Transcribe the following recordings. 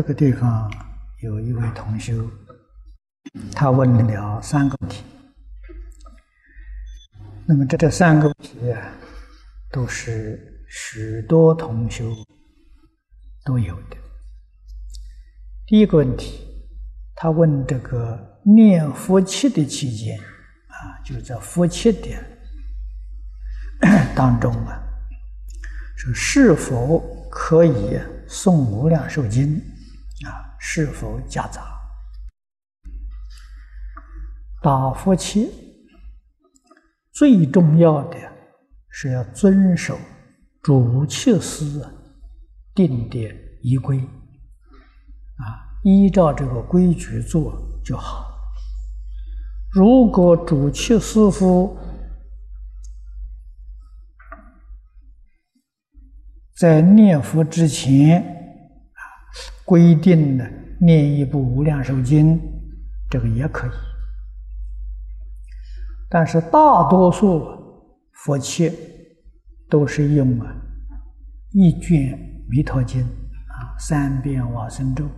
这个地方有一位同修，他问了三个问题。那么这这三个问题啊，都是许多同修都有的。第一个问题，他问这个念佛七的期间啊，就在佛七的当中啊，说是否可以诵《无量寿经》？是否夹杂？打佛七最重要的是要遵守主契师定的仪规，啊，依照这个规矩做就好。如果主契师傅在念佛之前，规定的念一部《无量寿经》，这个也可以。但是大多数佛切都是用啊一卷《弥陀经》啊三遍往生咒，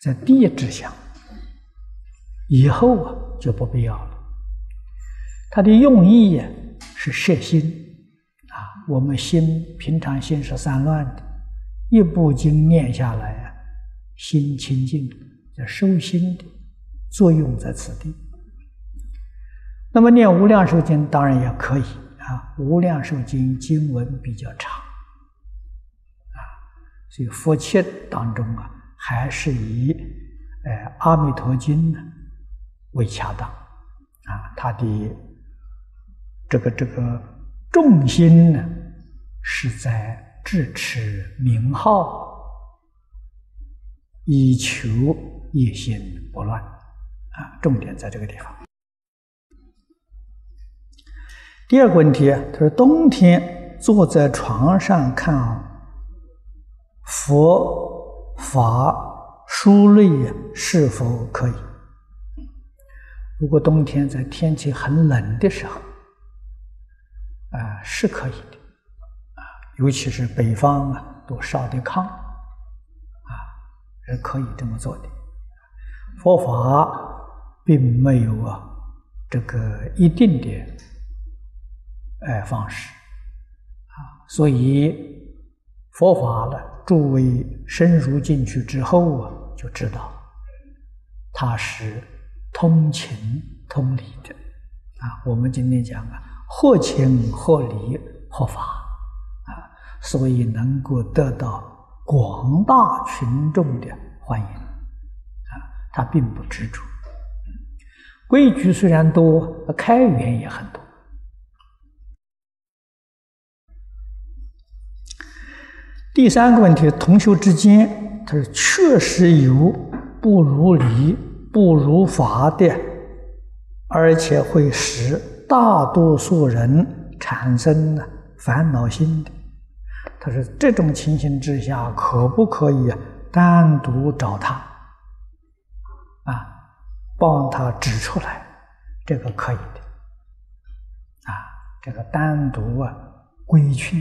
在第一志向以后啊就不必要了。它的用意呀是摄心啊，我们心平常心是散乱的。一部经念下来啊，心清净，叫收心的作用在此地。那么念无量寿经当然也可以啊，无量寿经经文比较长啊，所以佛切当中啊，还是以呃阿弥陀经呢为恰当啊，它的这个这个重心呢是在。智持名号，以求一心不乱啊！重点在这个地方。第二个问题，他说：冬天坐在床上看佛法书类是否可以？如果冬天在天气很冷的时候，啊，是可以。尤其是北方啊，都烧的炕，啊，是可以这么做的。佛法并没有啊这个一定的哎方式啊，所以佛法呢，诸位深入进去之后啊，就知道它是通情通理的啊。我们今天讲啊，合情合理合法。所以能够得到广大群众的欢迎，啊，他并不执着。规矩虽然多，开源也很多。第三个问题，同修之间，他是确实有不如理、不如法的，而且会使大多数人产生烦恼心的。他说：“这种情形之下，可不可以单独找他啊，帮他指出来？这个可以的啊，这个单独啊规劝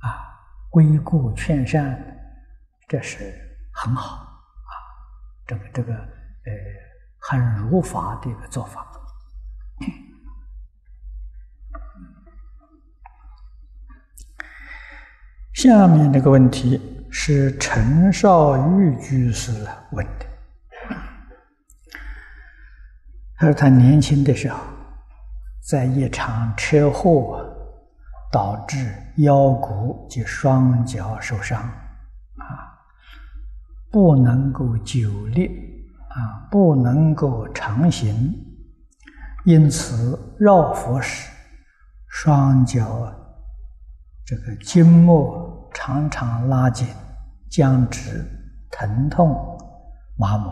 啊，规过劝善，这是很好啊，这个这个呃，很如法的一个做法。”下面这个问题是陈少玉居士问的。他说他年轻的时候，在一场车祸导致腰骨及双脚受伤，啊，不能够久立，啊，不能够长行，因此绕佛时，双脚。这个筋膜常常拉紧、僵直、疼痛、麻木。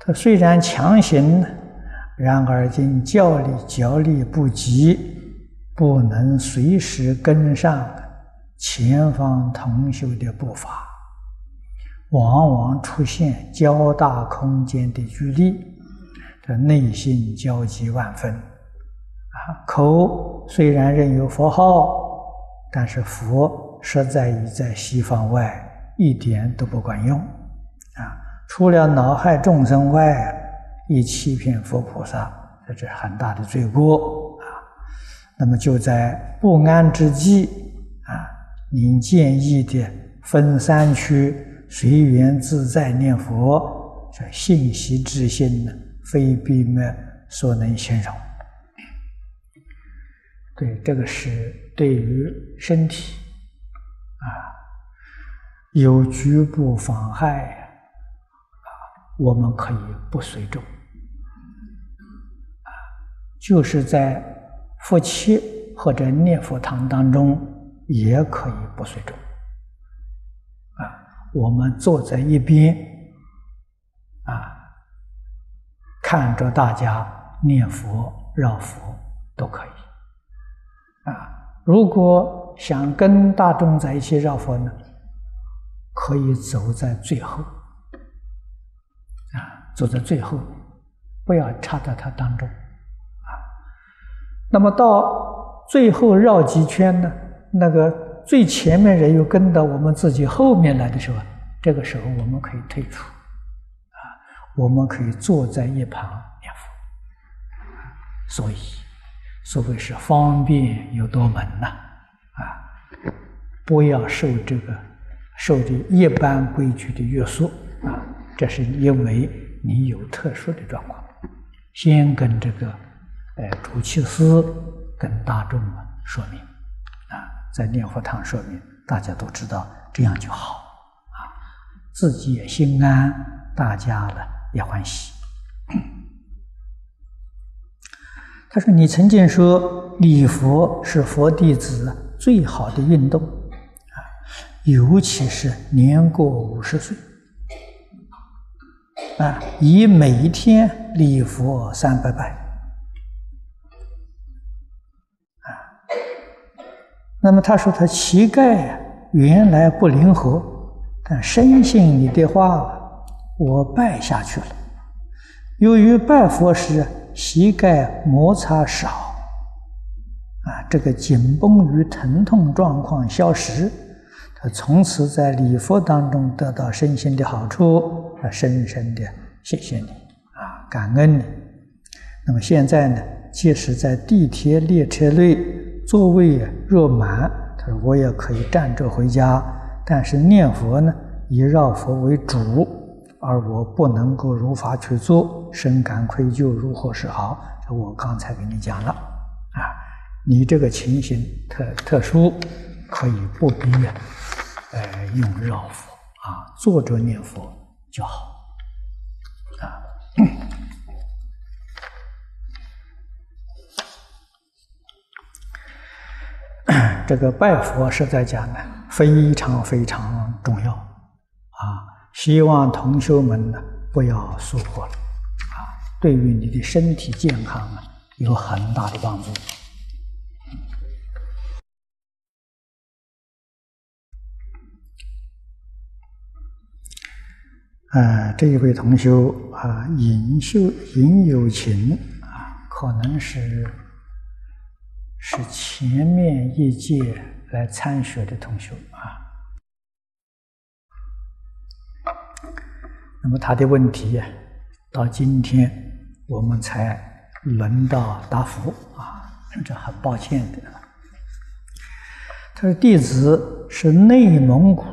他虽然强行，然而因教力脚力不及，不能随时跟上前方同修的步伐，往往出现较大空间的距离，他内心焦急万分。啊，口虽然仍有佛号。但是佛实在已在西方外一点都不管用啊！除了恼害众生外，亦欺骗佛菩萨，这是很大的罪过啊！那么就在不安之际啊，您建议的分三区随缘自在念佛，这信息之心呢，非笔墨所能形容。对，这个是对于身体啊有局部妨害啊，我们可以不随众啊，就是在夫妻或者念佛堂当中也可以不随众啊，我们坐在一边啊，看着大家念佛绕佛都可以。啊，如果想跟大众在一起绕佛呢，可以走在最后，啊，走在最后，不要插在他当中，啊，那么到最后绕几圈呢？那个最前面人又跟到我们自己后面来的时候，这个时候我们可以退出，啊，我们可以坐在一旁念佛，所以。所谓是方便有多门呐，啊，不要受这个受这一般规矩的约束啊，这是因为你有特殊的状况，先跟这个呃主持师跟大众啊说明啊，在念佛堂说明，大家都知道，这样就好啊，自己也心安，大家呢也欢喜。他说：“你曾经说礼佛是佛弟子最好的运动啊，尤其是年过五十岁啊，以每一天礼佛三百拜啊。那么他说他膝盖原来不灵活，但深信你的话，我拜下去了。由于拜佛时。”膝盖摩擦少，啊，这个紧绷与疼痛状况消失，他从此在礼佛当中得到身心的好处，啊，深深的谢谢你，啊，感恩你。那么现在呢，即使在地铁列车内座位若满，他说我也可以站着回家，但是念佛呢，以绕佛为主。而我不能够如法去做，深感愧疚，如何是好？我刚才给你讲了，啊，你这个情形特特殊，可以不必呃用绕佛啊，坐着念佛就好，啊，这个拜佛是在讲呢，非常非常重要，啊。希望同学们呢不要疏忽了，啊，对于你的身体健康啊有很大的帮助。啊，这一位同学啊，尹秀尹有情啊，可能是是前面一届来参学的同学那么他的问题呀到今天我们才轮到答复啊，这很抱歉的。他说：“弟子是内蒙古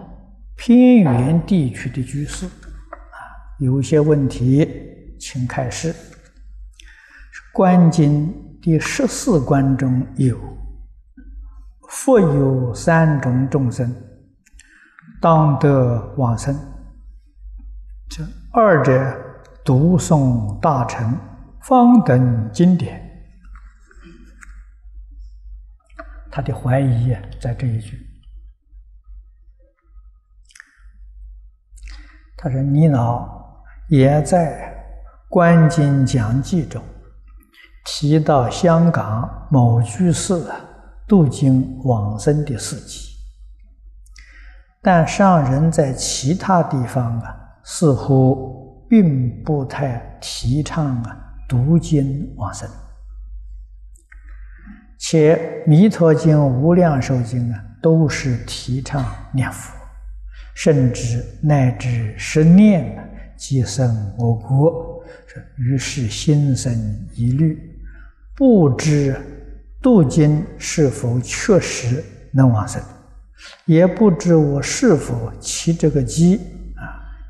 偏远地区的居士啊，有些问题，请开示。观经第十四关中有‘复有三种众生，当得往生’。”二者读诵大乘方等经典，他的怀疑在这一句。他说：“你老也在观经讲记中提到香港某居士渡经往生的事迹，但上人在其他地方啊。”似乎并不太提倡啊读经往生，且《弥陀经》《无量寿经》啊，都是提倡念佛，甚至乃至十念即生我国，于是心生疑虑，不知度经是否确实能往生，也不知我是否起这个机，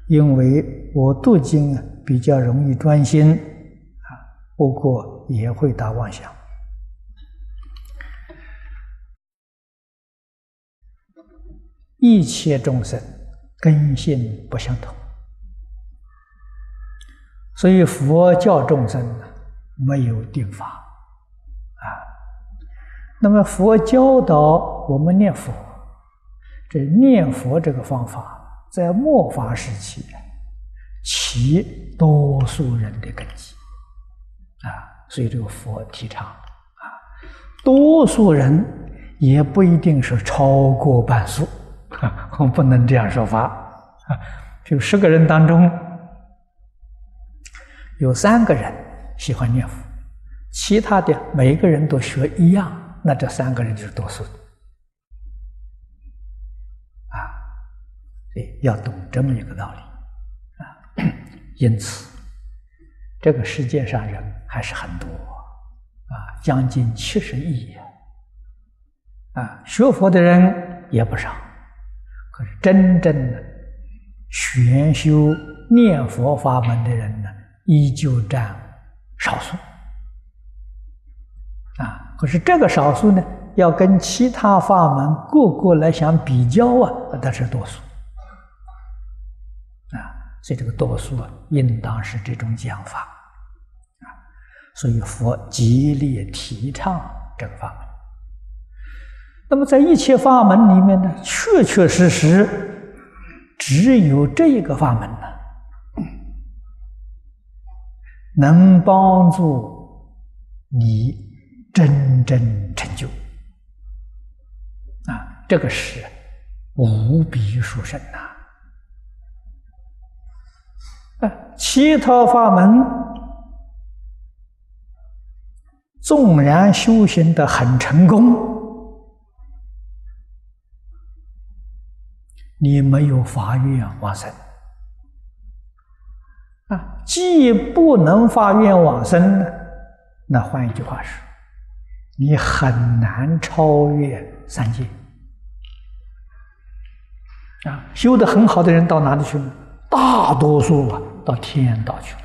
因为我读经啊比较容易专心啊，不过也会打妄想。一切众生根性不相同，所以佛教众生没有定法啊。那么佛教导我们念佛，这念佛这个方法在末法时期起多数人的根基啊，所以这个佛提倡啊，多数人也不一定是超过半数。我不能这样说法啊！就十个人当中，有三个人喜欢念佛，其他的每个人都学一样，那这三个人就是多数对，要懂这么一个道理啊！因此，这个世界上人还是很多啊，将近七十亿啊，学佛的人也不少。可是真正的玄修念佛法门的人呢，依旧占少数啊。可是这个少数呢，要跟其他法门个个来相比较啊，那是多数。所以这个多数啊，应当是这种讲法啊。所以佛极力提倡这个法门。那么，在一切法门里面呢，确确实实只有这一个法门呢，能帮助你真正成就啊！这个是无比殊胜呐！啊，其他法门纵然修行的很成功。你没有发愿往生啊！既不能发愿往生呢，那换一句话说，你很难超越三界啊！修的很好的人到哪里去了？大多数啊，到天道去了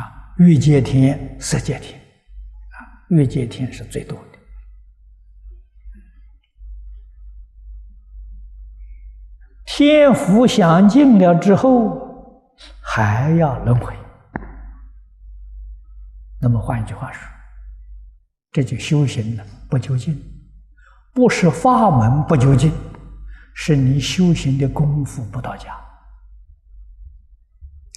啊！欲界天、色界天啊，欲界天是最多的。天福享尽了之后，还要轮回。那么换一句话说，这就修行了不究竟，不是法门不究竟，是你修行的功夫不到家。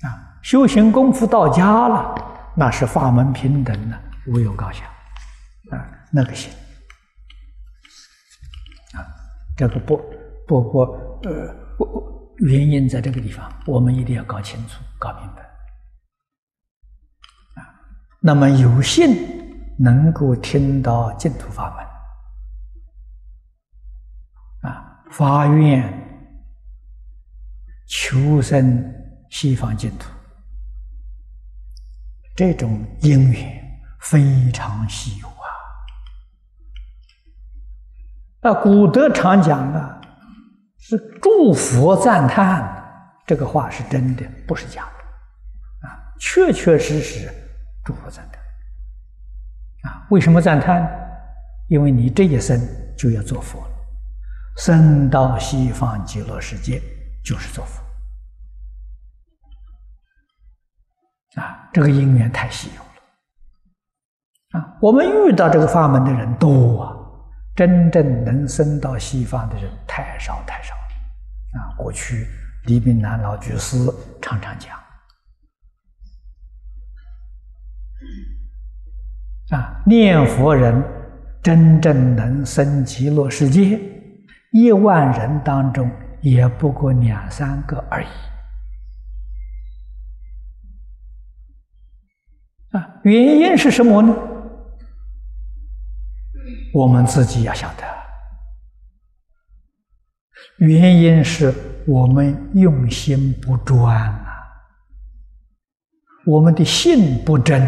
啊，修行功夫到家了，那是法门平等的，无有高下。啊，那个行。啊，这个不不不，呃。不，原因在这个地方，我们一定要搞清楚、搞明白。啊，那么有幸能够听到净土法门，啊，发愿求生西方净土，这种因缘非常稀有啊！啊，古德常讲啊。是祝福赞叹，这个话是真的，不是假的，啊，确确实实祝福赞叹，啊，为什么赞叹？因为你这一生就要做佛了，生到西方极乐世界就是做佛，啊，这个因缘太稀有了，啊，我们遇到这个法门的人多啊。真正能生到西方的人太少太少了啊！过去李炳南老居士常常讲啊，念佛人真正能升极乐世界，一万人当中也不过两三个而已啊！原因是什么呢？我们自己要晓得原因是我们用心不专啊，我们的性不真，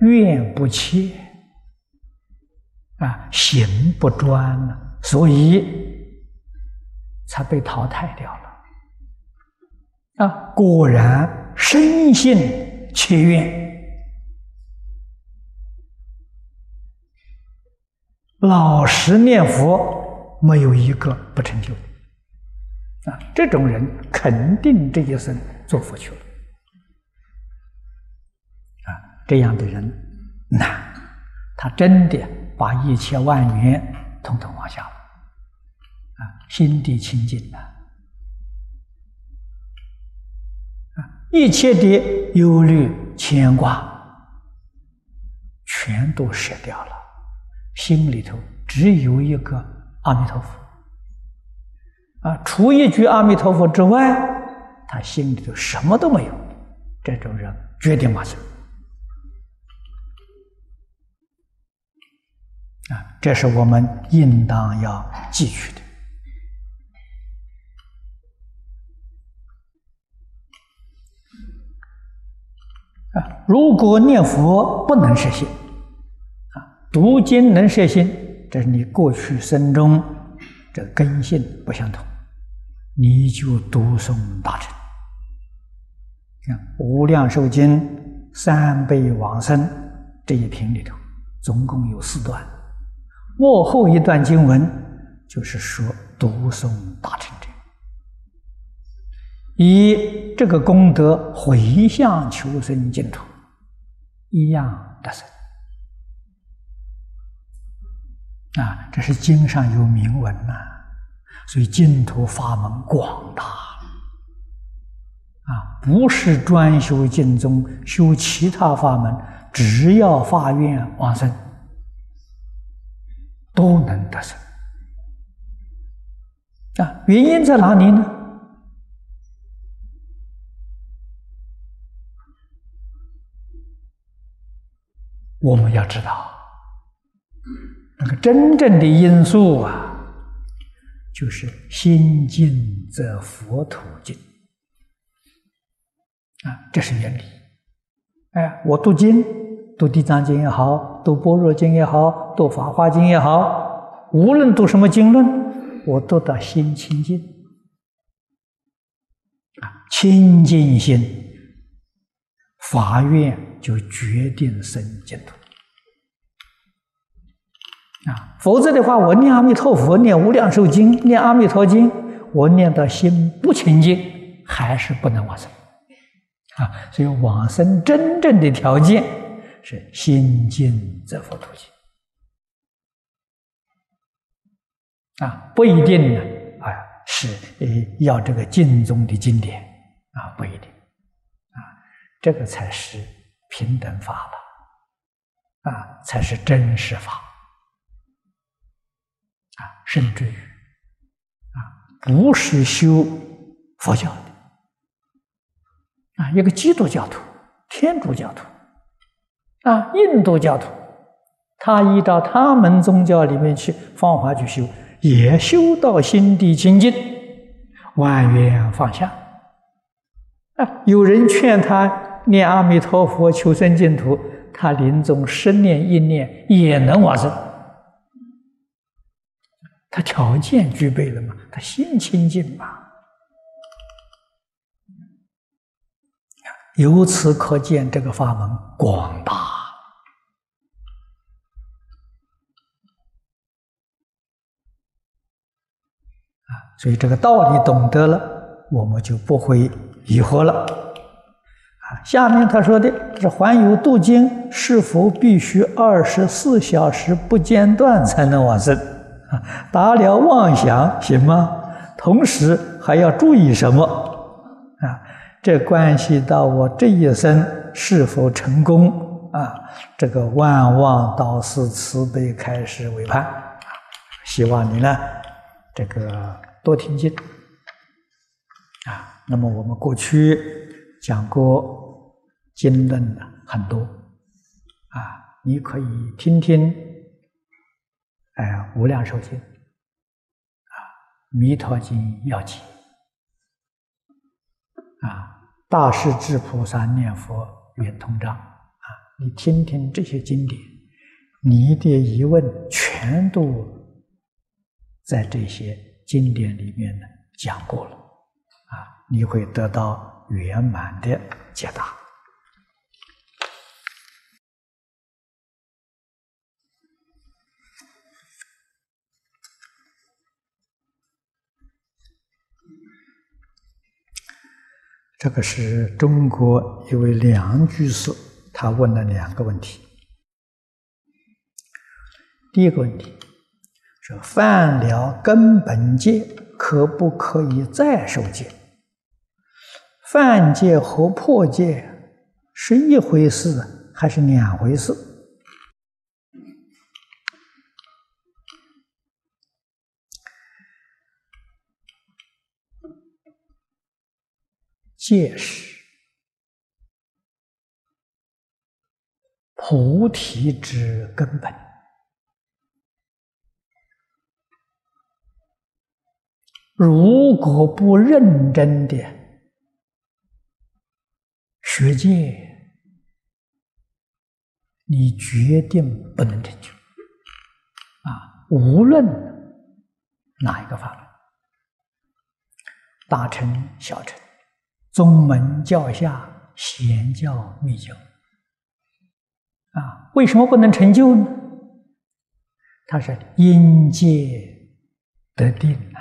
愿不切啊，行不专呢，所以才被淘汰掉了。啊，果然深信切愿，老实念佛，没有一个不成就的。啊，这种人肯定这一生做佛去了。啊，这样的人难，他真的把一切万缘统统放下了。心地清净的。一切的忧虑牵挂，全都舍掉了，心里头只有一个阿弥陀佛。啊，除一句阿弥陀佛之外，他心里头什么都没有。这种人决定往生。啊，这是我们应当要汲取的。啊，如果念佛不能摄心，啊，读经能摄心，这是你过去生中这根性不相同，你就读诵大乘。看《无量寿经》三倍往生这一品里头，总共有四段，末后一段经文就是说读诵大乘者。以这个功德回向求生净土，一样得生啊！这是经上有明文呐，所以净土法门广大啊，不是专修净宗，修其他法门，只要发愿往生，都能得生啊！原因在哪里呢？我们要知道，那个真正的因素啊，就是心静则佛土静啊，这是原理。哎，我读经，读地藏经也好，读般若经也好，读法华经也好，无论读什么经论，我读到心清净啊，清净心，法愿。就决定生净土啊！否则的话，我念阿弥陀佛、念无量寿经、念阿弥陀经，我念到心不清净，还是不能往生啊！所以往生真正的条件是心净则佛土净啊，不一定呢啊，是呃要这个经中的经典啊，不一定啊，这个才是。平等法了，啊，才是真实法，啊，甚至于，啊，不是修佛教的，啊，一个基督教徒、天主教徒，啊，印度教徒，他依照他们宗教里面去方法去修，也修到心地清净，万缘放下，啊，有人劝他。念阿弥陀佛求生净土，他临终十念一念也能往生，他条件具备了嘛？他心清净嘛？由此可见，这个法门广大啊！所以这个道理懂得了，我们就不会疑惑了。下面他说的是：“环游度经是否必须二十四小时不间断才能往生？啊，打了妄想行吗？同时还要注意什么？啊，这关系到我这一生是否成功啊？这个万望导师慈悲开示为盼！希望你呢，这个多听经啊。那么我们过去讲过。”经论的很多啊，你可以听听，哎，无量寿经啊，弥陀经》要解啊，大势至菩萨念佛圆通章啊，你听听这些经典，你的疑问全都在这些经典里面呢讲过了啊，你会得到圆满的解答。这个是中国一位梁居士，他问了两个问题。第一个问题说：犯了根本戒，可不可以再受戒？犯戒和破戒是一回事还是两回事？戒是菩提之根本，如果不认真的学戒，你决定不能成就啊！无论哪一个法门，大乘、小乘。宗门教下贤教密教啊，为什么不能成就呢？他是因戒得定啊！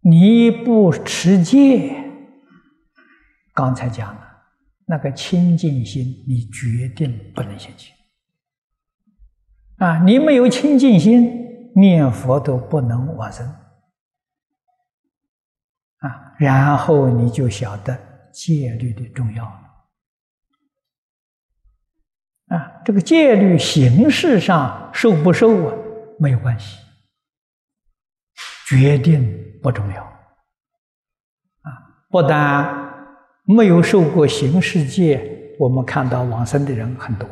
你不持戒，刚才讲了那个清净心，你决定不能现前啊！你没有清净心，念佛都不能往生。啊，然后你就晓得戒律的重要了。啊，这个戒律形式上受不受啊，没有关系，决定不重要。啊，不但没有受过形式戒，我们看到往生的人很多，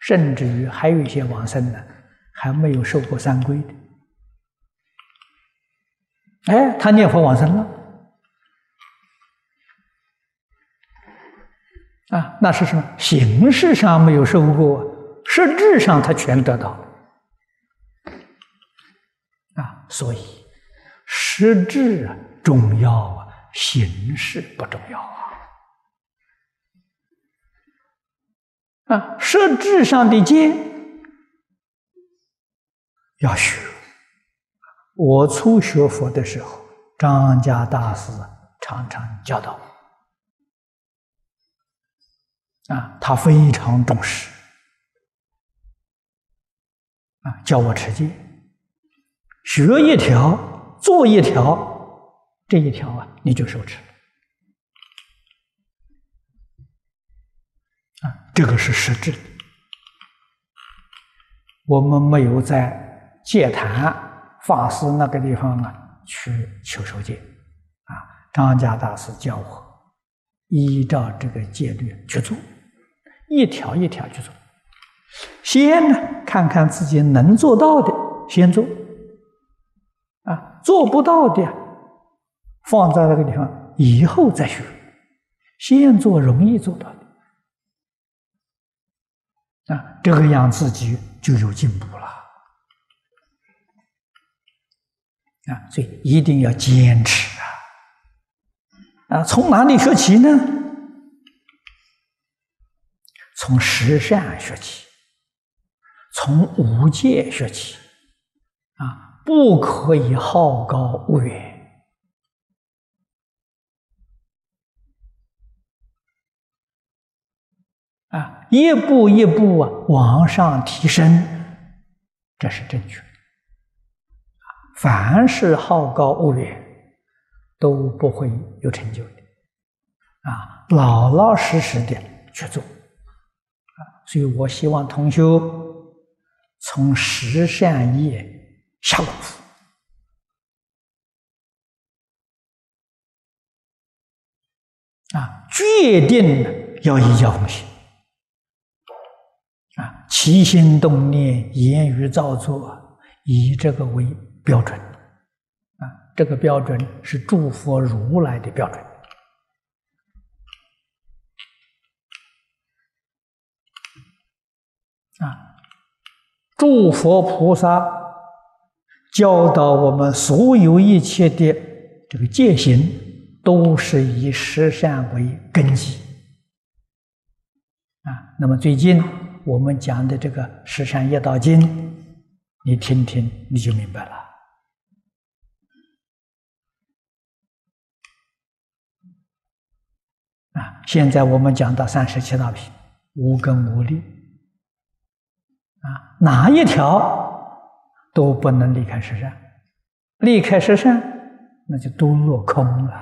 甚至于还有一些往生的还没有受过三规的。哎，他念佛往生了。啊，那是什么？形式上没有受过，实质上他全得到。啊，所以实质重要啊，形式不重要啊。啊，实质上的戒要学。我初学佛的时候，张家大师常常教导我。啊，他非常重视，啊，教我持戒，学一条，做一条，这一条啊，你就受持啊，这个是实质。我们没有在戒坛法师那个地方啊去求受戒，啊，张家大师教我依照这个戒律去做。一条一条去做，先呢看看自己能做到的，先做，啊，做不到的，放在那个地方，以后再学，先做容易做到的，啊，这个样自己就有进步了，啊，所以一定要坚持啊，啊，从哪里学起呢？从十善学起，从五戒学起，啊，不可以好高骛远，啊，一步一步啊往上提升，这是正确的。凡是好高骛远，都不会有成就的，啊，老老实实的去做。所以我希望同修从十善业下功夫。啊，决定要依教奉行啊，起心动念、言语造作，以这个为标准，啊，这个标准是诸佛如来的标准，啊，诸佛菩萨教导我们所有一切的这个戒行，都是以十善为根基，啊，那么最近我们讲的这个《十善业道经》。你听听，你就明白了。啊，现在我们讲到三十七道品，无根无利，啊，哪一条都不能离开十善，离开十善，那就都落空了。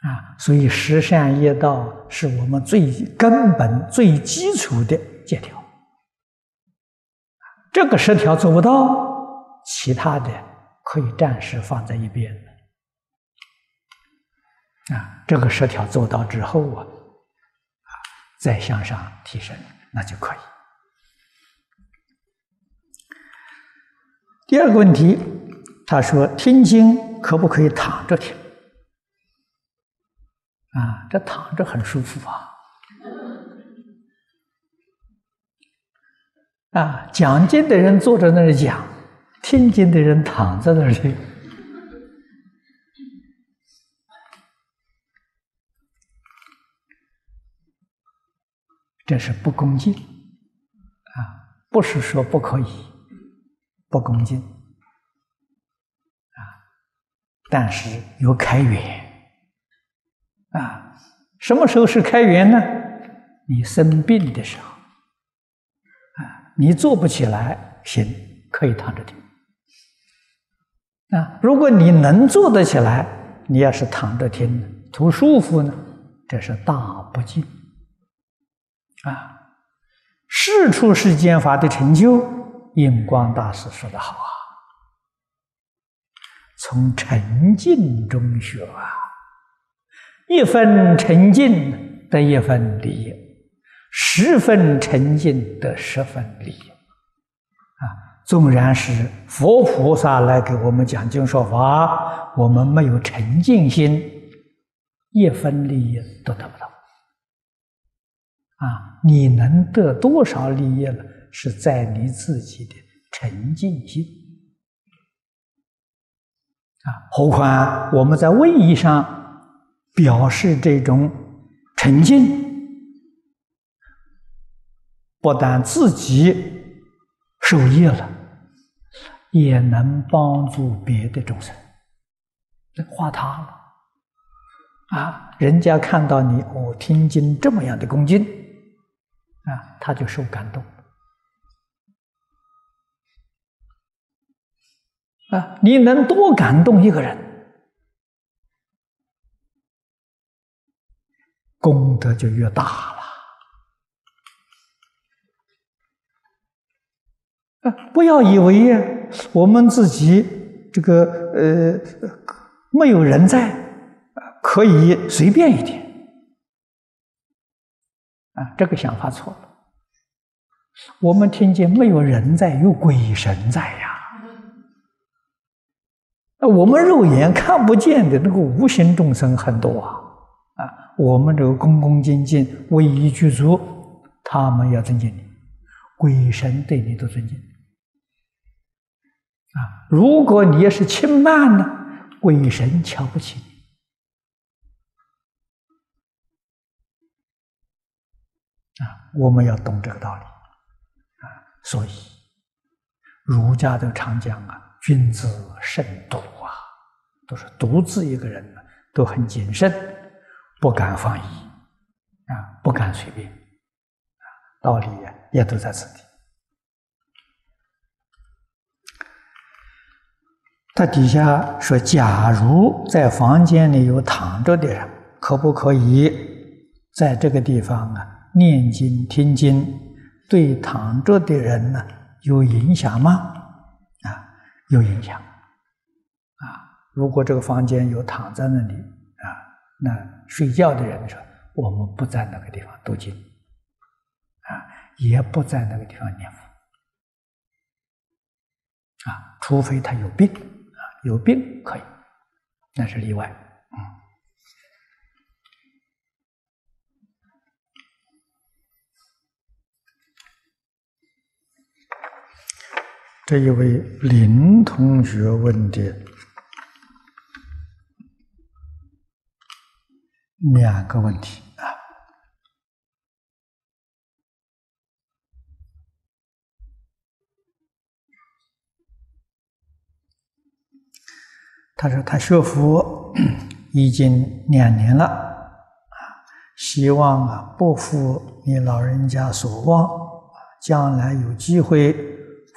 啊，所以十善业道是我们最根本、最基础的戒条。这个十条做不到，其他的可以暂时放在一边啊，这个十条做到之后，啊，再向上提升，那就可以。第二个问题，他说听经可不可以躺着听？啊，这躺着很舒服啊。啊，讲经的人坐在那里讲，听经的人躺在那里，这是不恭敬啊！不是说不可以不恭敬啊，但是有开源啊。什么时候是开源呢？你生病的时候啊。你做不起来，行，可以躺着听。啊，如果你能做得起来，你要是躺着听，图舒服呢，这是大不敬。啊，事出世间法的成就，印光大师说的好啊，从沉静中学啊，一分沉静得一分利益。十分沉静得十分利益啊！纵然是佛菩萨来给我们讲经说法，我们没有沉静心，一分利益都得不到啊！你能得多少利益了？是在你自己的沉静心啊！何况我们在位义上表示这种沉静。不但自己受益了，也能帮助别的众生，这化他了啊！人家看到你哦，听经这么样的恭敬啊，他就受感动啊！你能多感动一个人，功德就越大了。啊！不要以为我们自己这个呃没有人在，可以随便一点啊！这个想法错了。我们听见没有人在，有鬼神在呀。那我们肉眼看不见的那个无形众生很多啊啊！我们这个恭恭敬敬、威仪具足，他们要尊敬你，鬼神对你都尊敬。啊，如果你要是轻慢呢，鬼神瞧不起你。啊，我们要懂这个道理。啊，所以儒家的常讲啊，君子慎独啊，都是独自一个人呢，都很谨慎，不敢放逸，啊，不敢随便，啊，道理也都在此地。他底下说：“假如在房间里有躺着的人，可不可以在这个地方啊念经听经？对躺着的人呢有影响吗？啊，有影响。啊，如果这个房间有躺在那里啊，那睡觉的人说我们不在那个地方读经，啊，也不在那个地方念佛。”啊，除非他有病啊，有病可以，那是例外。嗯，这一位林同学问的两个问题啊。他说：“他学佛 已经两年了，希望啊不负你老人家所望，将来有机会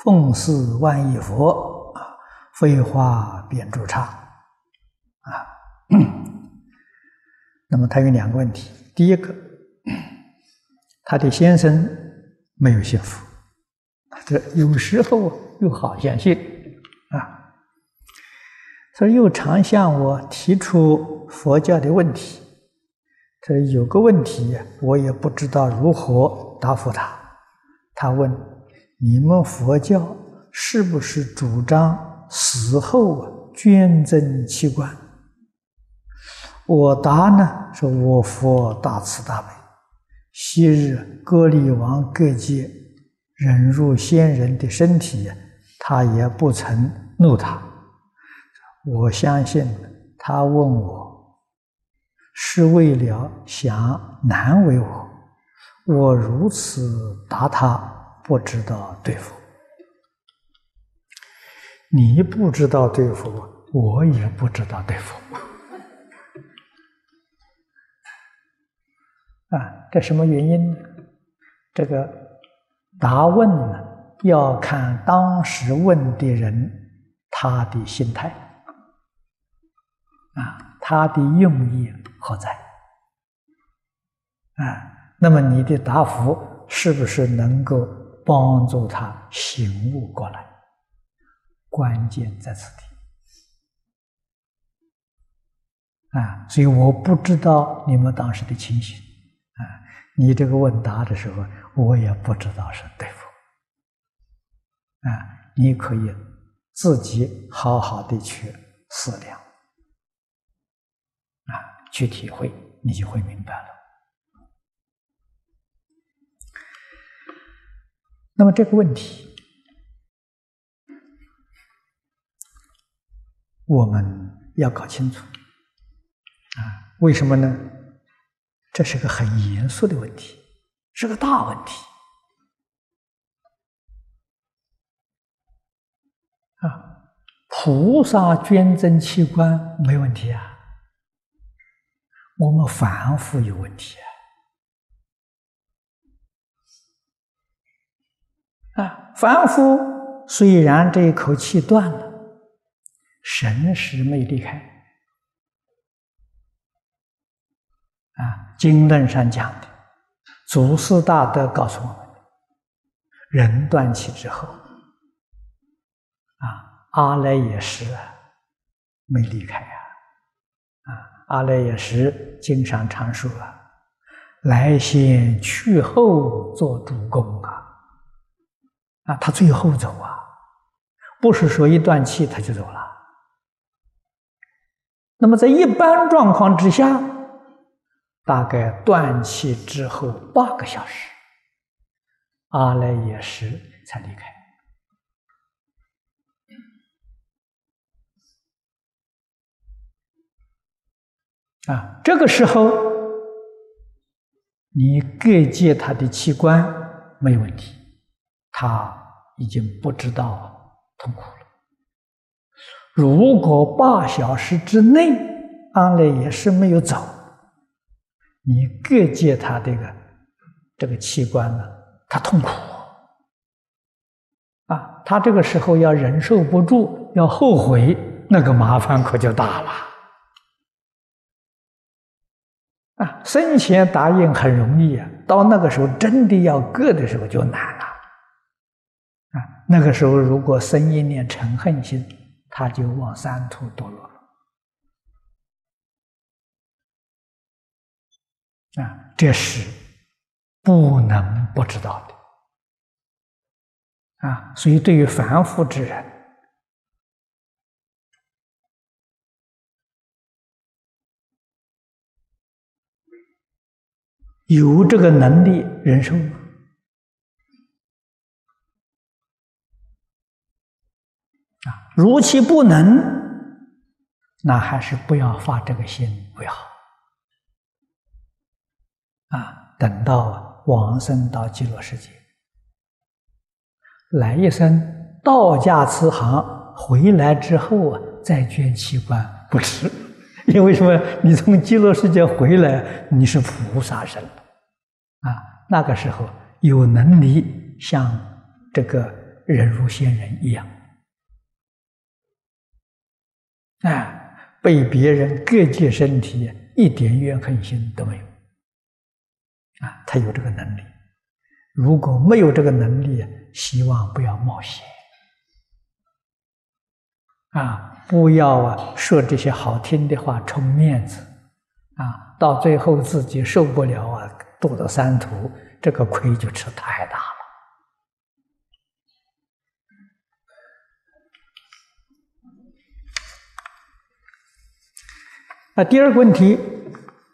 奉祀万亿佛，啊，飞花变助唱，啊。那么他有两个问题：第一个，他的先生没有信佛，这有时候又好相信，啊。”他又常向我提出佛教的问题，这有个问题我也不知道如何答复他。他问：“你们佛教是不是主张死后捐赠器官？”我答呢：“说我佛大慈大悲，昔日割礼王各界忍入先人的身体，他也不曾怒他。”我相信他问我是为了想难为我，我如此答他不知道对付。你不知道对付，我也不知道对付。啊，这什么原因呢？这个答问呢，要看当时问的人他的心态。啊，他的用意何在？啊，那么你的答复是不是能够帮助他醒悟过来？关键在此地。啊，所以我不知道你们当时的情形。啊，你这个问答的时候，我也不知道是对付。啊，你可以自己好好的去思量。啊去体会，你就会明白了。那么这个问题，我们要搞清楚啊？为什么呢？这是个很严肃的问题，是个大问题啊！菩萨捐赠器官没问题啊。我们凡夫有问题啊！啊，凡夫虽然这一口气断了，神识没离开。啊，经论上讲的，祖师大德告诉我们，人断气之后，啊，阿赖耶识啊没离开啊，啊。阿赖耶识经常常说啊，来先去后做主公啊，啊，他最后走啊，不是说一断气他就走了。那么在一般状况之下，大概断气之后八个小时，阿赖耶识才离开。啊，这个时候你各借他的器官没问题，他已经不知道痛苦了。如果八小时之内阿赖耶识没有走，你各借他这个这个器官呢，他痛苦啊，他这个时候要忍受不住，要后悔，那个麻烦可就大了。啊，生前答应很容易啊，到那个时候真的要割的时候就难了。那个时候，如果生一念成恨心，他就往三途堕落了。啊，这是不能不知道的。啊，所以对于凡夫之人，有这个能力忍受吗？如其不能，那还是不要发这个心为好。啊，等到往生到极乐世界，来一生道家慈航，回来之后啊，再捐器官不迟。因为什么？你从极乐世界回来，你是菩萨身啊，那个时候有能力像这个人如仙人一样，啊，被别人各界身体一点怨恨心都没有，啊，他有这个能力。如果没有这个能力，希望不要冒险。啊，不要啊说这些好听的话充面子，啊，到最后自己受不了啊，堕到三途，这个亏就吃太大了。那第二个问题，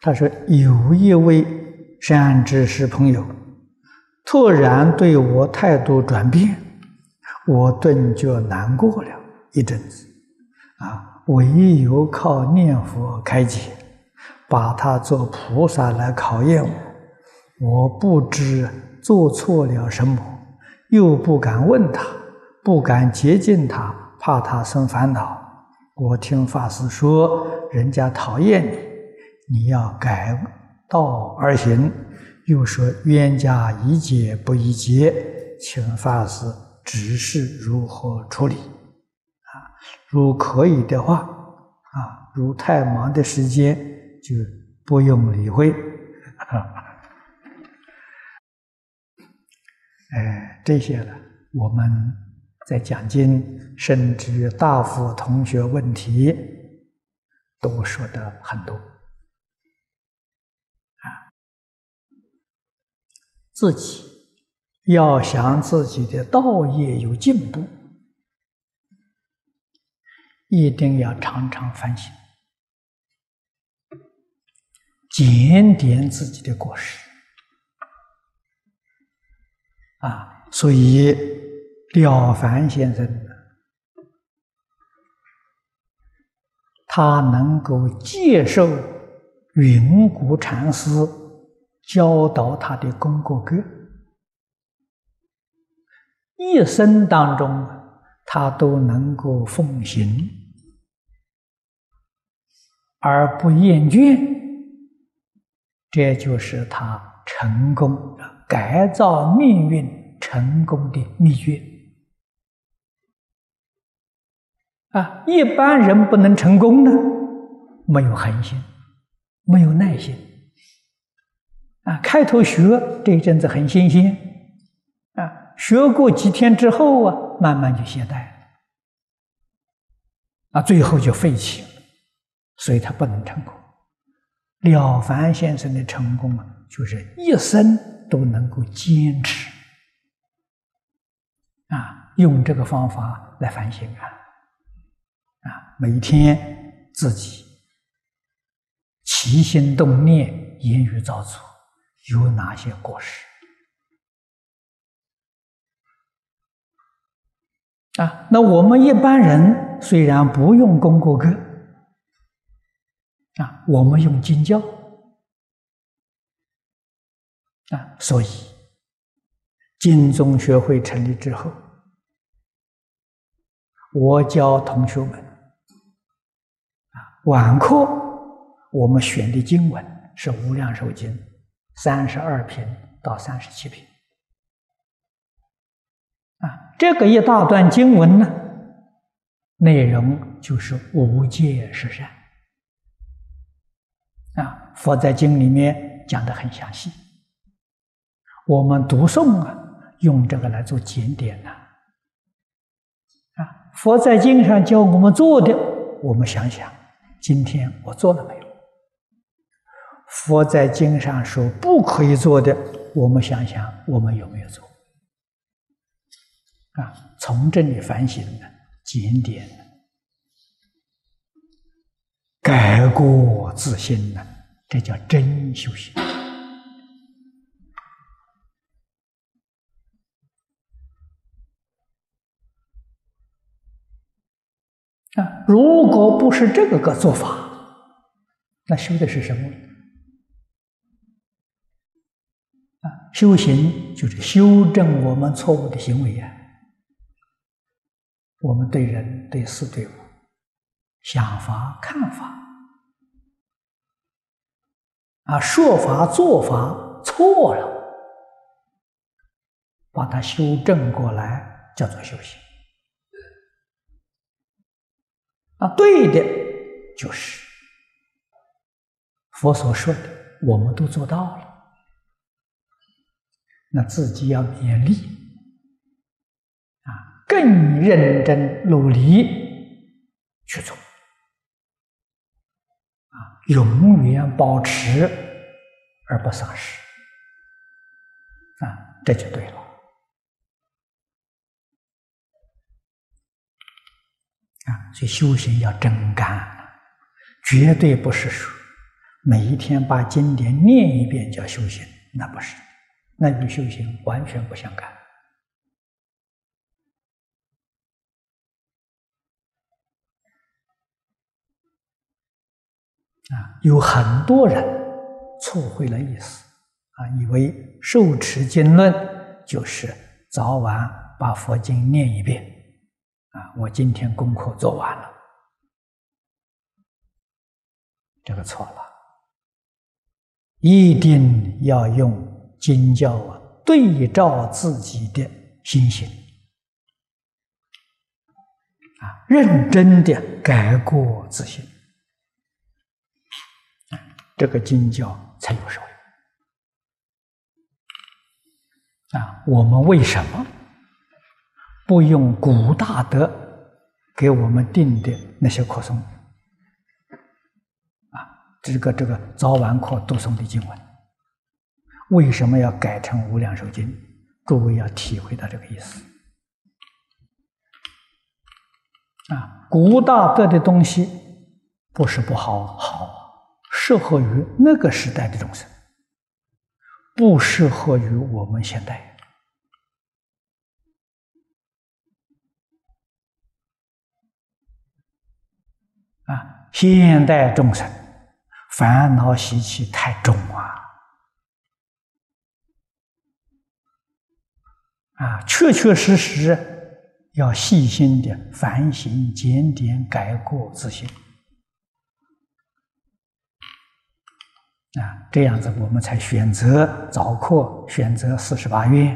他说有一位善知识朋友突然对我态度转变，我顿觉难过了一阵子。啊，唯有靠念佛开解，把他做菩萨来考验我。我不知做错了什么，又不敢问他，不敢接近他，怕他生烦恼。我听法师说，人家讨厌你，你要改道而行。又说冤家宜解不宜结，请法师指示如何处理。啊如可以的话，啊，如太忙的时间就不用理会。哎，这些呢，我们在讲经，甚至大佛同学问题，都说的很多。啊，自己要想自己的道业有进步。一定要常常反省，检点自己的过失啊！所以了凡先生他能够接受云谷禅师教导他的功过格，一生当中他都能够奉行。而不厌倦，这就是他成功改造命运成功的秘诀啊！一般人不能成功呢，没有恒心，没有耐心啊！开头学这一阵子很新鲜啊，学过几天之后啊，慢慢就懈怠了啊，最后就废弃了。所以他不能成功。了凡先生的成功啊，就是一生都能够坚持啊，用这个方法来反省啊，每天自己起心动念、言语造作有哪些过失啊？那我们一般人虽然不用功过课。啊，我们用经教啊，所以金宗学会成立之后，我教同学们，晚课我们选的经文是《无量寿经》三十二品到三十七品啊，这个一大段经文呢，内容就是无戒十善。啊，佛在经里面讲的很详细，我们读诵啊，用这个来做检点呐。啊，佛在经上教我们做的，我们想想，今天我做了没有？佛在经上说不可以做的，我们想想，我们有没有做？啊，从这里反省呢检点。改过自新呢，这叫真修行啊，如果不是这个个做法，那修的是什么？啊，修行就是修正我们错误的行为呀。我们对人、对事、对物想法、看法啊，说法、做法错了，把它修正过来，叫做修行。啊，对的，就是佛所说的，我们都做到了，那自己要勉励啊，更认真努力去做。啊，永远保持而不丧失。啊，这就对了。啊，所以修行要真干，绝对不是说每一天把经典念一遍叫修行，那不是，那与修行完全不相干。啊，有很多人错会了意思，啊，以为受持经论就是早晚把佛经念一遍。啊，我今天功课做完了，这个错了，一定要用经教啊对照自己的心性，啊，认真的改过自新，这个经教才有收益。啊，我们为什么？不用古大德给我们定的那些课诵，啊，这个这个早晚课读诵的经文，为什么要改成《无量寿经》？各位要体会到这个意思。啊，古大德的东西不是不好，好，适合于那个时代的众生，不适合于我们现代。啊，现代众生烦恼习气太重啊！啊，确确实实要细心的反省、检点、改过自新。啊，这样子我们才选择早课，选择四十八愿；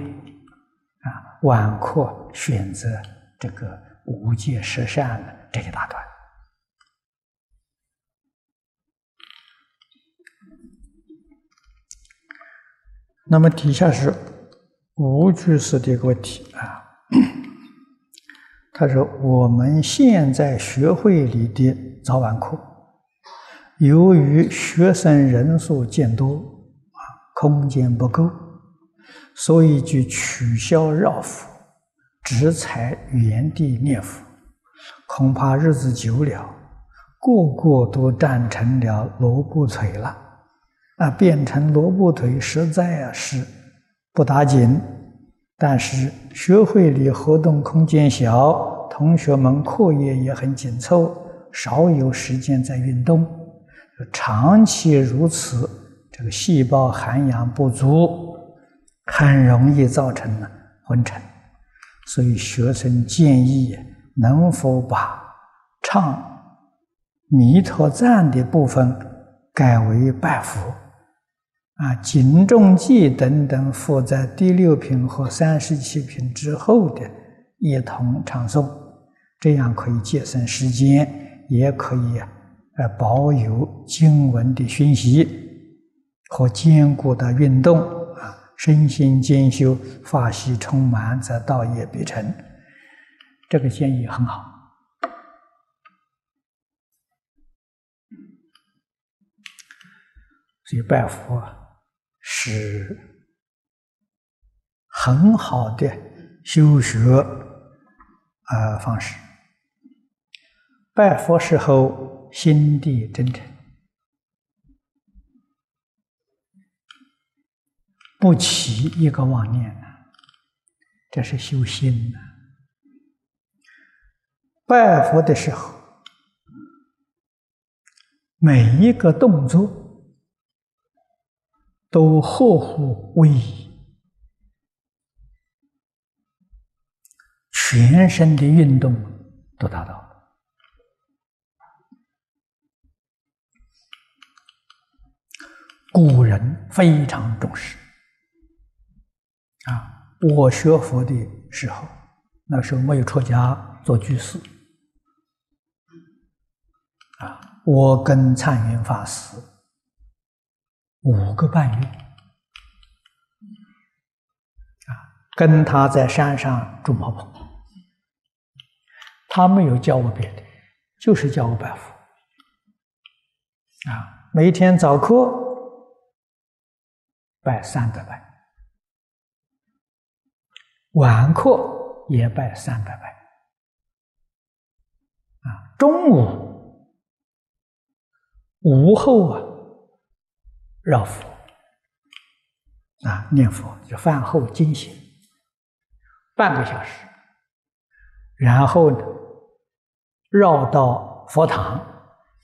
啊，晚课选择这个无戒十善的这一大段。那么底下是吴居士的一个问题啊，他说：“我们现在学会里的早晚课，由于学生人数渐多啊，空间不够，所以就取消绕佛，只采原地念佛。恐怕日子久了，个个都站成了萝卜腿了。”啊，变成萝卜腿实在是不打紧，但是学会里活动空间小，同学们课业也很紧凑，少有时间在运动，长期如此，这个细胞涵养不足，很容易造成呢昏沉。所以学生建议，能否把唱弥陀赞的部分改为拜佛？啊，警重记等等附在第六品和三十七品之后的，一同唱诵，这样可以节省时间，也可以呃保有经文的熏习和坚固的运动啊，身心兼修，法喜充满，则道业必成。这个建议很好，所以拜佛。是很好的修学啊方式。拜佛时候心地真诚，不起一个妄念，这是修心呐。拜佛的时候每一个动作都合乎威仪，全身的运动都达到了。古人非常重视啊！我学佛的时候，那时候没有出家做居士啊。我跟禅云法师五个半月啊，跟他在山上住茅棚，他没有教我别的，就是教我拜佛啊。每天早课拜三百拜，晚课也拜三百拜啊。中午。午后啊，绕佛啊，念佛就饭后惊醒半个小时，然后呢，绕到佛堂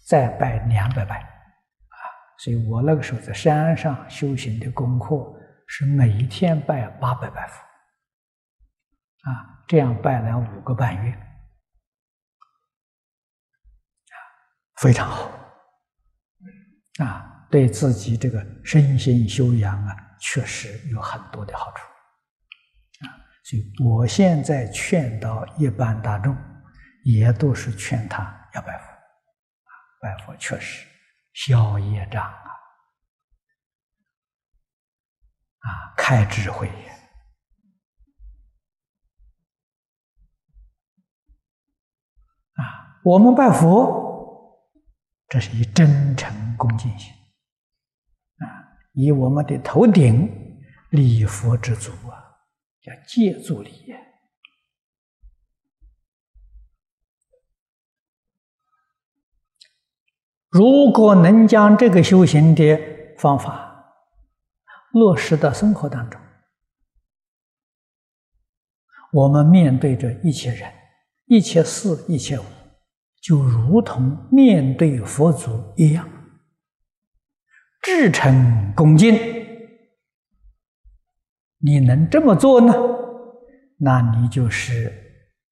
再拜两百拜啊。所以我那个时候在山上修行的功课是每一天拜八百拜佛啊，这样拜了五个半月，非常好。啊，对自己这个身心修养啊，确实有很多的好处。啊，所以我现在劝导一般大众，也都是劝他要拜佛。啊，拜佛确实消业障啊，啊，开智慧也。啊，我们拜佛。这是以真诚恭敬心，以我们的头顶礼佛之足啊，叫借助礼。如果能将这个修行的方法落实到生活当中，我们面对着一切人、一切事、一切物。就如同面对佛祖一样，至诚恭敬。你能这么做呢？那你就是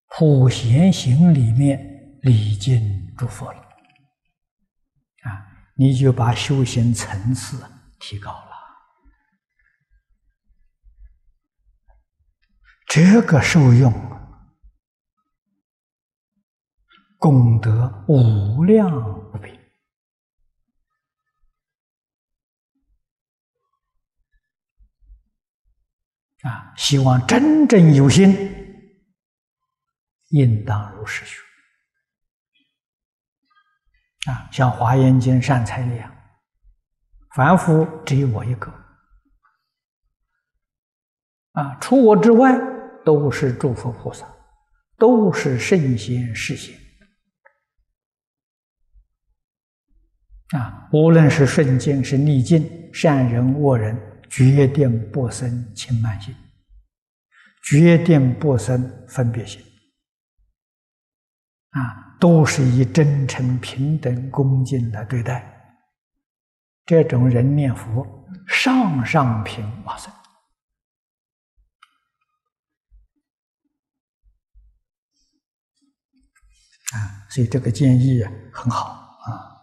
普贤行里面礼敬诸佛了啊！你就把修行层次提高了。这个受用。功德无量无边啊！希望真正有心，应当如是学啊！像《华严经》善财一样，凡夫只有我一个啊！除我之外，都是诸佛菩萨，都是圣贤世贤。啊，无论是顺境是逆境，善人恶人，决定不生轻慢心，决定不生分别心。啊，都是以真诚、平等、恭敬来对待。这种人念佛，上上品往生。啊，所以这个建议很好啊。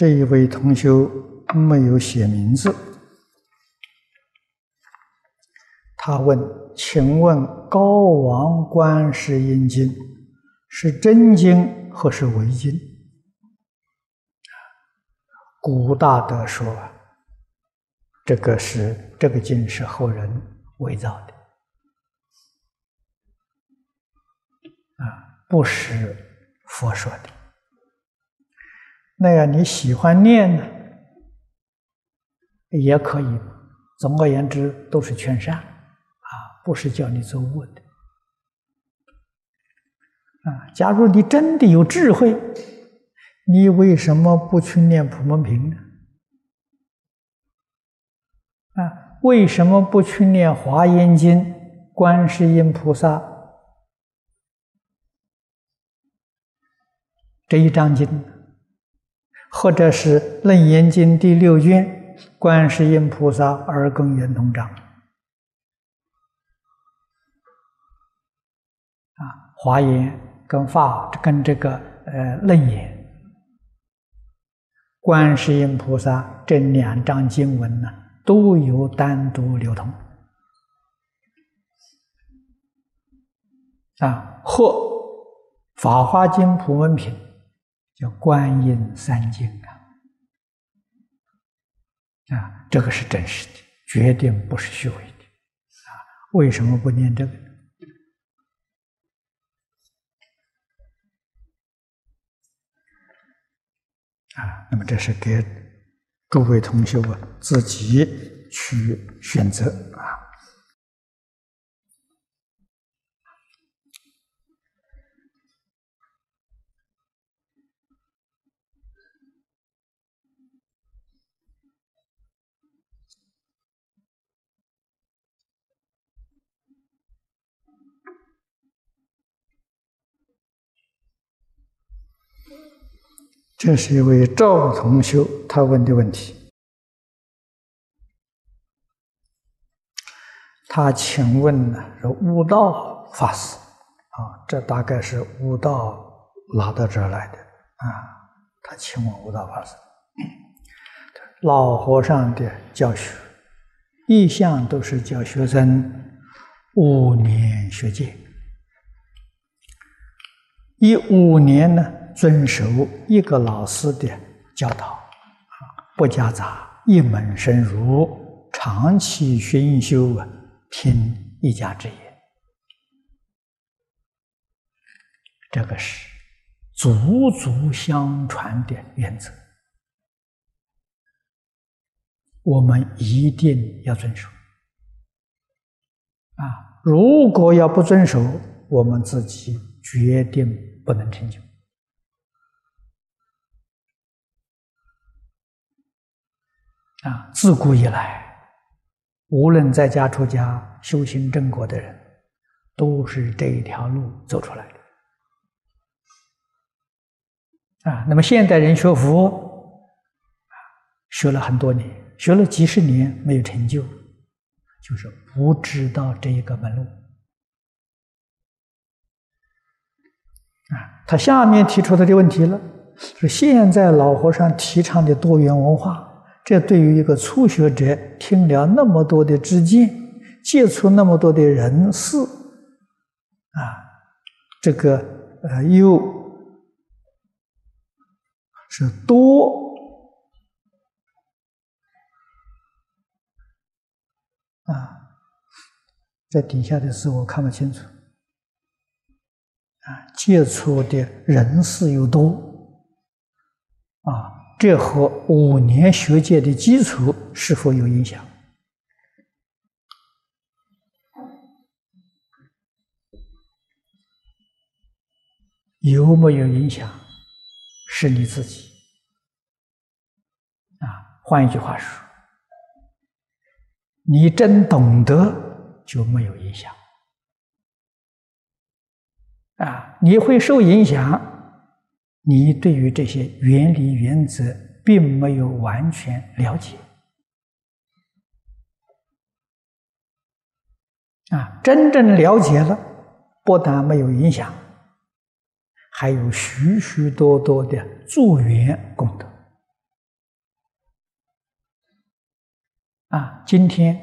这一位同学没有写名字，他问：“请问《高王观世音经》是真经或是伪经？”古大德说：“这个是这个经是后人伪造的，啊，不是佛说的。”那样你喜欢念呢，也可以。总而言之，都是劝善，啊，不是叫你做恶的。啊，假如你真的有智慧，你为什么不去念普门品呢？啊为什么不去念《华严经》、观世音菩萨这一章经，或者是《楞严经》第六卷《观世音菩萨二根圆通章》？啊，《华严》跟法跟这个呃《楞严》。观世音菩萨这两章经文呢，都有单独流通啊。或《法华经》普门品叫观音三经啊，啊，这个是真实的，决定不是虚伪的啊。为什么不念这个？啊，那么这是给诸位同学们自己去选择啊。这是一位赵同学他问的问题，他请问呢说悟道法师啊，这大概是悟道拿到这儿来的啊。他请问悟道法师，老和尚的教学一向都是教学生五年学界，一五年呢。遵守一个老师的教导，不夹杂，一门深入，长期熏修啊，听一家之言，这个是祖祖相传的原则，我们一定要遵守。啊，如果要不遵守，我们自己决定不能成就。啊，自古以来，无论在家出家、修行正果的人，都是这一条路走出来的。啊，那么现代人学佛，学了很多年，学了几十年没有成就，就是不知道这一个门路。啊，他下面提出他的问题了，是现在老和尚提倡的多元文化。这对于一个初学者，听了那么多的知见，接触那么多的人事，啊，这个呃，又是多啊，在底下的字我看不清楚，啊，接触的人事又多，啊。这和五年学界的基础是否有影响？有没有影响？是你自己啊。换一句话说，你真懂得就没有影响啊。你会受影响。你对于这些原理原则并没有完全了解啊！真正了解了，不但没有影响，还有许许多多的助缘功德啊！今天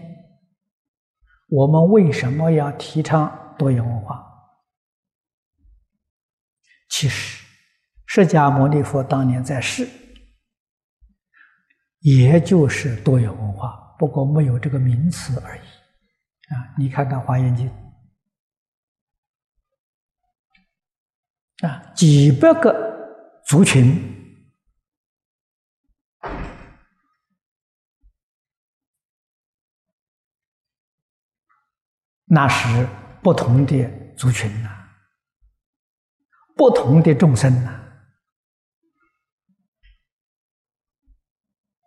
我们为什么要提倡多元文化？其实。释迦牟尼佛当年在世，也就是多元文化，不过没有这个名词而已。啊，你看看《华严经》，啊，几百个族群，那是不同的族群呐，不同的众生呐。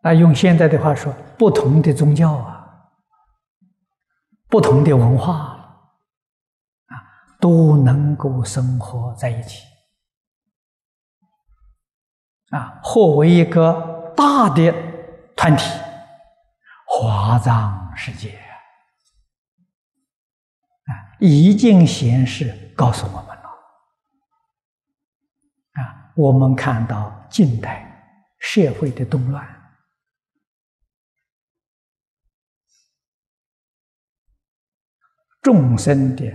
那用现在的话说，不同的宗教啊，不同的文化啊，都能够生活在一起啊，或为一个大的团体，华藏世界啊，已经显示告诉我们了啊，我们看到近代社会的动乱。众生的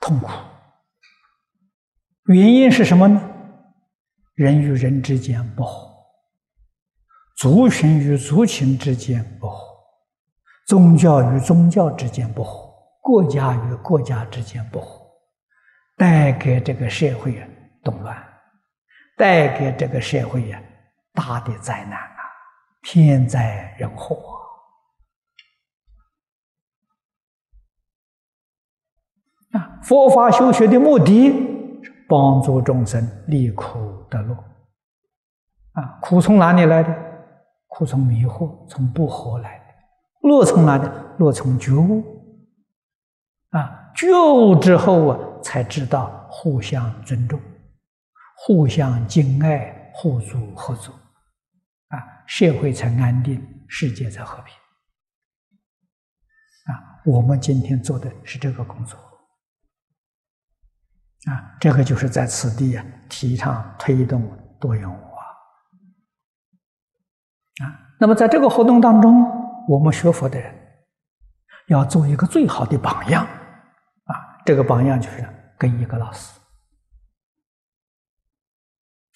痛苦，原因是什么呢？人与人之间不和，族群与族群之间不和，宗教与宗教之间不和，国家与国家之间不和，带给这个社会啊动乱，带给这个社会呀大的灾难啊，天灾人祸。佛法修学的目的是帮助众生离苦得乐。啊，苦从哪里来的？苦从迷惑，从不和来的；乐从哪里？乐从觉悟。啊，觉悟之后啊，才知道互相尊重、互相敬爱、互助合作。啊，社会才安定，世界才和平。啊，我们今天做的是这个工作。啊，这个就是在此地啊，提倡推动多元文化。啊，那么在这个活动当中，我们学佛的人要做一个最好的榜样。啊，这个榜样就是跟一个老师，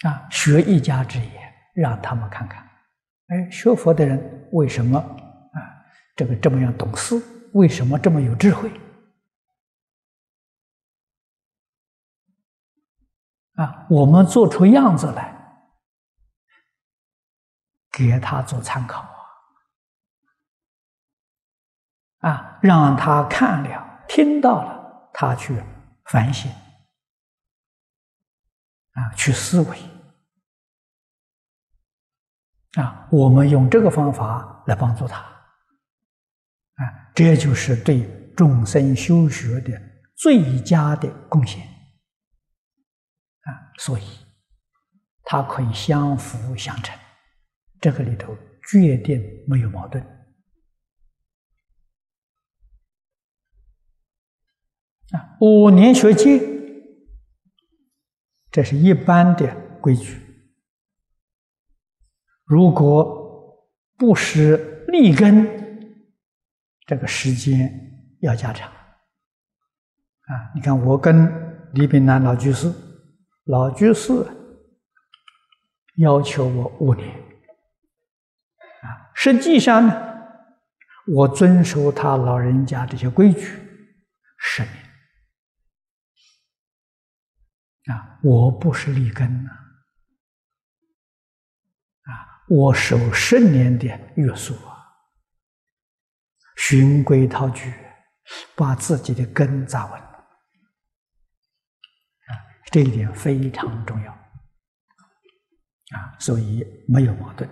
啊，学一家之言，让他们看看，哎，学佛的人为什么啊，这个这么样懂事，为什么这么有智慧？啊，我们做出样子来，给他做参考啊！啊，让他看了、听到了，他去反省，啊，去思维，啊，我们用这个方法来帮助他，啊，这就是对众生修学的最佳的贡献。所以它可以相辅相成，这个里头决定没有矛盾。啊，五年学戒，这是一般的规矩。如果不是立根，这个时间要加长。啊，你看我跟李炳南老居士。老居士要求我五年，啊，实际上呢，我遵守他老人家这些规矩十年，啊，我不是立根呐，啊，我受十年的约束啊，循规蹈矩，把自己的根扎稳。这一点非常重要，啊，所以没有矛盾，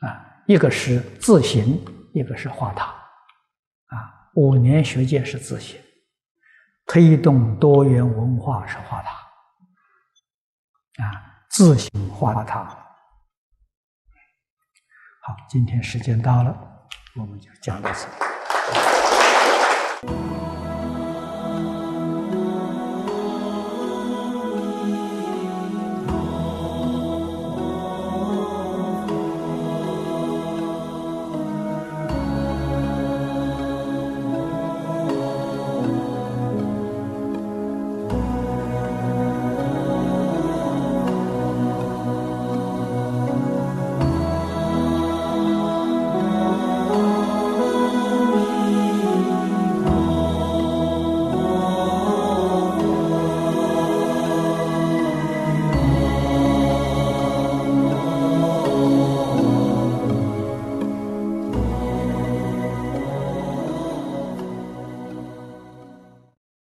啊，一个是自行，一个是化他，啊，五年学界是自行，推动多元文化是化他，啊，自行化他。好，今天时间到了，我们就讲到此。